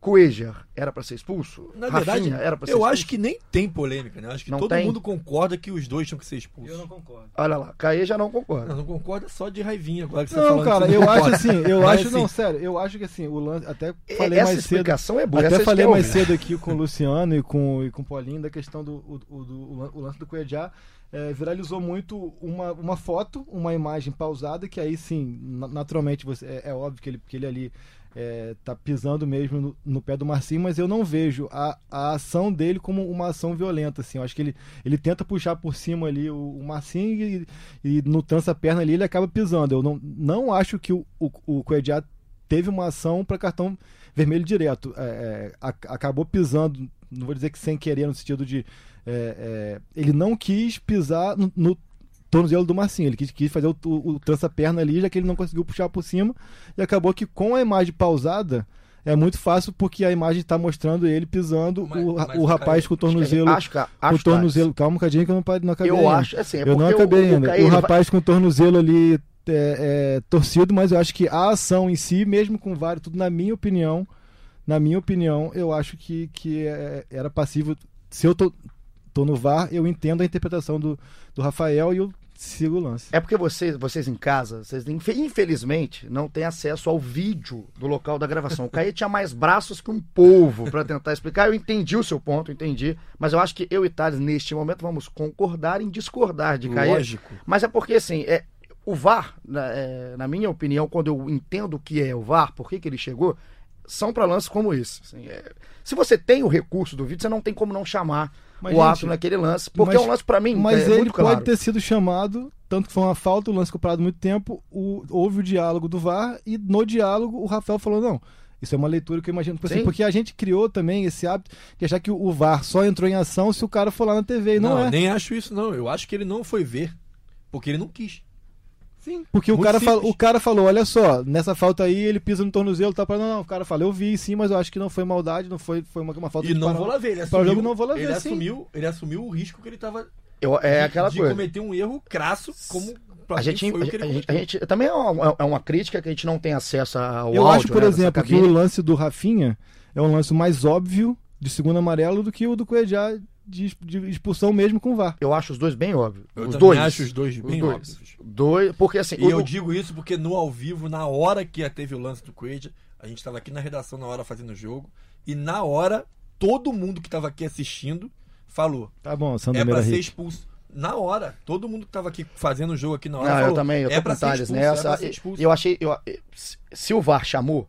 Cuejar era pra ser expulso? Na verdade, Rafinha era pra ser eu expulso? acho que nem tem polêmica, né? Acho que Não todo tem? mundo concorda que os dois tinham que ser expulsos. Eu não concordo. Olha lá, Caê já não concorda. Não, não concorda só de raivinha agora que você tá Não, falando cara, que você eu não acho assim, eu Mas, acho, assim, não, sério, eu acho que assim, o lance, até falei Essa mais cedo, explicação é boa. até essa falei mais cedo aqui com o Luciano e com, e com o Paulinho da questão do o, o- do- o lan- o lance do Cuejá, é, viralizou muito uma, uma foto, uma imagem pausada, que aí sim, na- naturalmente, você, é, é óbvio que ele, que ele ali é, tá pisando mesmo no, no pé do Marcinho, mas eu não vejo a, a ação dele como uma ação violenta, assim, eu acho que ele, ele tenta puxar por cima ali o, o Marcinho e, e no trança-perna ali ele acaba pisando, eu não, não acho que o, o, o Cuejá teve uma ação para cartão vermelho direto. É, é, ac- acabou pisando, não vou dizer que sem querer, no sentido de. é, é, ele não quis pisar no, no tornozelo do Marcinho, ele quis, quis fazer o, o, o trança-perna ali, já que ele não conseguiu puxar por cima, e acabou que com a imagem pausada. É muito fácil porque a imagem está mostrando ele pisando, Mas- o, mas o rapaz com o tornozelo. Acho que com acho, o tornozelo. Calma, um cadinho que eu não, não acabei. Eu ainda. acho, assim, é eu não acabei o, ainda. O, O, ele vai- rapaz com o tornozelo ali é, é, torcido, mas eu acho que a ação em si, mesmo com vários, tudo na minha opinião, na minha opinião, eu acho que, que é- era passível. Se eu tô, tô no VAR, eu entendo a interpretação do, do Rafael e eu sigo o lance. É porque vocês, vocês em casa, vocês infe- infelizmente não têm acesso ao vídeo do local da gravação. O Caê tinha mais braços que um polvo para tentar explicar. Eu entendi o seu ponto, entendi. Mas eu acho que eu e Thales, neste momento, vamos concordar em discordar de Caê. Lógico. Mas é porque, assim, é, o VAR, na, é, na minha opinião, quando eu entendo o que é o VAR, por que, que ele chegou, são para lances como esse. assim, é. se você tem o recurso do vídeo, você não tem como não chamar Mas, o gente, ato naquele lance. Porque mas- é um lance, para mim, Mas é ele muito pode claro. ter sido chamado, tanto que foi uma falta, o lance comprado há muito tempo, o- houve o diálogo do VAR e no diálogo o Rafael falou, não, isso é uma leitura que eu imagino. Tipo assim, Sim. porque a gente criou também esse hábito de achar que o VAR só entrou em ação se o cara for lá na TV, e não, Não, é. nem acho isso, não. Eu acho que ele não foi ver. Porque ele não quis. Sim. Porque o cara, fala- o cara falou, olha só, nessa falta aí ele pisa no tornozelo, tá para não, não, o cara fala, eu vi sim, mas eu acho que não foi maldade, não foi, foi uma, uma falta E de não para- vou lá ver. Ele assumiu, jogo não vou lá ver, ele sim. assumiu, ele assumiu o risco que ele tava Eu- é de, aquela de coisa. cometer um erro crasso, como A gente, que ele a, gente, a gente- também é uma, é uma crítica que a gente não tem acesso ao Eu áudio, acho, por né, exemplo, que o lance do Rafinha é um lance mais óbvio de segundo amarelo do que o do Cuejá de, de expulsão mesmo com o VAR. Eu acho os dois bem óbvios. Eu os também dois. acho os dois Os bem dois. óbvios. Dois, porque assim, E o- eu digo isso porque no ao vivo, na hora que teve o lance do Coelho, a gente tava aqui na redação na hora fazendo o jogo, e na hora, todo mundo que tava aqui assistindo falou: Tá bom, Sandro é pra Meira ser expulso. Na hora, todo mundo que tava aqui fazendo o jogo aqui na hora Não, falou: eu também, eu tô é com Thales expulso, é nessa. expulso. eu achei. eu- se- se o VAR chamou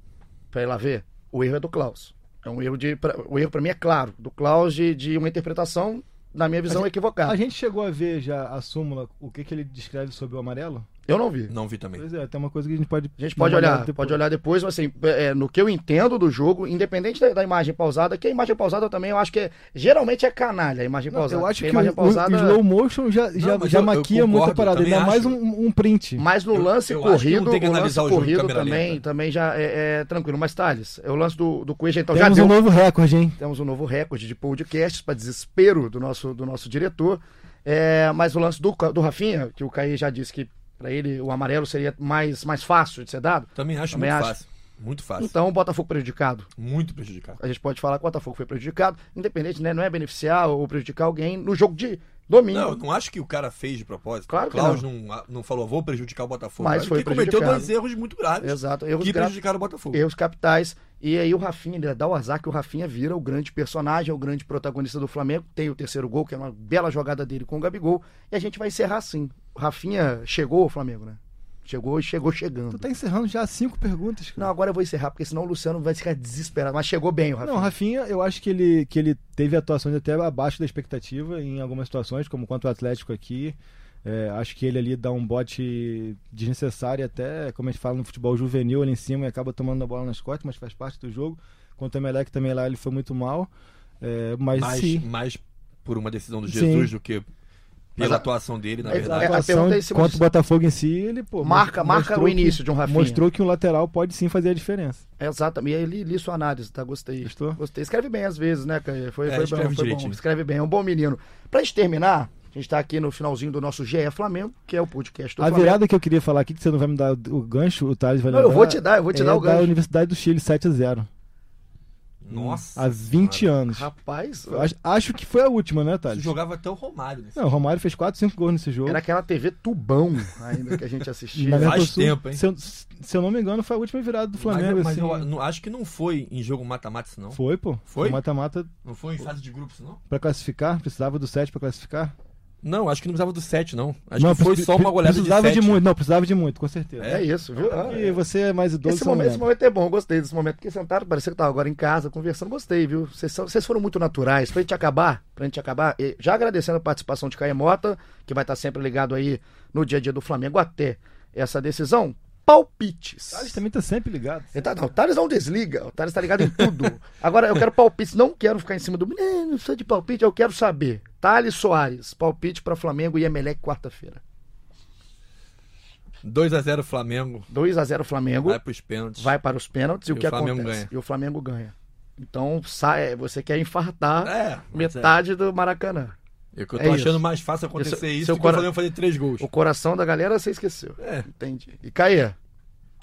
pra ir lá ver, o erro é do Klaus. É um erro de. pra- o erro pra mim é claro. Do Klaus de, de uma interpretação, na minha visão, A equivocada. A gente chegou a ver já a súmula, o que, que ele descreve sobre o amarelo? Eu não vi. Não vi também. Pois é, tem uma coisa que a gente pode. A gente pode olhar, depois. pode olhar depois, mas assim, é, no que eu entendo do jogo, independente da, da imagem pausada, que a imagem pausada também eu acho que é, geralmente é canalha a imagem Não, pausada. eu acho que a o, imagem pausada, o slow motion já, já, mas já eu- eu maquia concordo, muita parada, ainda mais acho. um, um print. Mas no Eu- lance eu acho que corrido, não tem que o lance analisar o corrido também, lenta. também já é, é tranquilo. Mas Thales, é o lance do, do Cueja, então já Temos deu. um novo recorde, hein? Temos um novo recorde de podcasts para desespero do nosso, do nosso diretor. É, mas o lance do, do Rafinha, que o Caí já disse que para ele o amarelo seria mais, mais fácil de ser dado. Também acho Também muito acho. fácil. Muito fácil. Então o Botafogo prejudicado. Muito prejudicado. A gente pode falar que o Botafogo foi prejudicado, independente, né? Não é beneficiar ou prejudicar alguém no jogo de domingo. Não, eu não acho que o cara fez de propósito. Claro o que Klaus não. Não, falou, vou prejudicar o Botafogo. Mas Ele foi cometeu prejudicado. dois erros muito graves Exato, erros que graves. prejudicaram o Botafogo. erros capitais. E aí o Rafinha, ele dá o azar que o Rafinha vira o grande personagem, o grande protagonista do Flamengo. Tem o terceiro gol, que é uma bela jogada dele com o Gabigol. E a gente vai encerrar assim. Rafinha chegou ao Flamengo, né? Chegou e chegou chegando. Tu tá encerrando já cinco perguntas, cara. Não, agora eu vou encerrar, porque senão o Luciano vai ficar desesperado. Mas chegou bem o Rafinha. Não, Rafinha, eu acho que ele, que ele teve atuações até abaixo da expectativa em algumas situações, como contra o Atlético aqui. É, acho que ele ali dá um bote desnecessário, até, como a gente fala no futebol juvenil ali em cima, e acaba tomando a bola nas costas, mas faz parte do jogo. Contra o Emelec também lá ele foi muito mal. É, mas mais, sim, mais por uma decisão do Sim. Jesus do que Pela Mas a- atuação dele, na É, verdade. a atuação pergunta é se você- o Botafogo em si, ele pô, Marca- marca o que- início de um Rafinha. Mostrou que um lateral pode sim fazer a diferença. É, Exatamente. E aí li, li sua análise, tá? Gostei. Gostou? Gostei. Escreve bem às vezes, né, Caio? Foi, É, foi, bom, escreve foi bom. Escreve bem, é um bom menino. Pra gente terminar, a gente tá aqui no finalzinho do nosso GE Flamengo, que é o podcast do a Flamengo. virada que eu queria falar aqui, que você não vai me dar o gancho, o Thales vai Não, lembrar. eu vou te dar, eu vou te é dar o da gancho. Universidade do Chile 7 a 0 Nossa. Há 20 senhora. anos. Rapaz, Acho, acho que foi a última, né, Você Thales? jogava até o Romário. Nesse Não, o Romário fez 4, 5 gols nesse jogo. era aquela TV tubão ainda que a gente assistia. Na Faz tempo, hein? Se eu, se eu não me engano, foi a última virada do Mas, Flamengo. mas assim. eu não- acho que não foi em jogo mata-mata, não. Foi, pô. Foi? Mata-mata Não foi em fase de grupos, não? pra classificar, precisava do 7 pra classificar. Não, acho que não precisava do 7, não. Acho não, que foi só uma goleada de precisava 7. muito, não, precisava de muito, com certeza. É isso, viu? Ah, E você é mais idoso, Esse você não momento, esse momento é bom, gostei desse momento, porque sentaram, parecia que tava agora em casa, conversando, gostei, viu? Vocês, foram muito naturais. Pra gente acabar, pra gente acabar, e já agradecendo a participação de Caio Mota, que vai estar sempre ligado aí no dia a dia do Flamengo até essa decisão. Palpites. Thales também tá sempre ligado. Ele tá- não, o Thales não desliga, o Thales tá ligado em tudo. Agora eu quero palpites, não quero ficar em cima do. "Eh, Não sou de palpite, eu quero saber. Thales Soares, palpite pra Flamengo e Emelec quarta-feira. 2x0 Flamengo. 2 a 0 Flamengo. Vai pros pênaltis. vai para os pênaltis e, o E que o Flamengo acontece? ganha. E o Flamengo ganha. Então, sai, você quer infartar É, mas metade do Maracanã. É, é que eu É tô achando isso. mais fácil acontecer Isso- isso seu do que cora- o Flamengo fazer 3 gols. O coração da galera você esqueceu. É. Entendi. E Caia,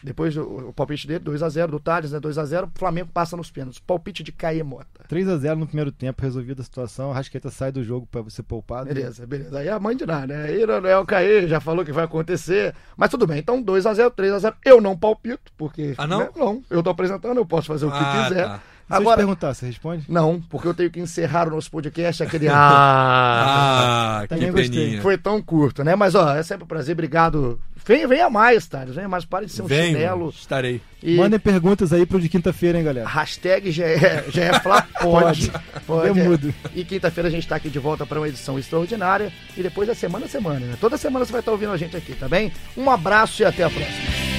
depois do, o palpite dele, 2x0 do Thales, né? 2x0, o Flamengo passa nos pênaltis. Palpite de Caia Mota. 3x0 no primeiro tempo, resolvida a situação. A Rasqueta sai do jogo pra ser poupado. Beleza, beleza. Aí a mãe de nada, né? Aí não é o Caê, já falou que vai acontecer. Mas tudo bem, então 2x0, 3x0. Eu não palpito, porque. Ah, não? né? Não, eu tô apresentando, eu posso fazer o que Ah, quiser. tá. Se eu te Agora. perguntar, você responde? Não, porque eu tenho que encerrar o nosso podcast aquele. Ah! Ah, que Também gostei. peninha. Foi tão curto, né? Mas ó, é sempre um prazer, obrigado. Venha, venha mais, Thales. Venha mais, pare de ser um Venho, chinelo. estarei. E Mandem perguntas aí pro de quinta-feira, hein, galera. hashtag já é, já é Flá, pode. pode. Eu mudo. E quinta-feira a gente tá aqui de volta para uma edição extraordinária. E depois é semana a semana, né? Toda semana você vai estar ouvindo a gente aqui, tá bem? Um abraço e até a próxima.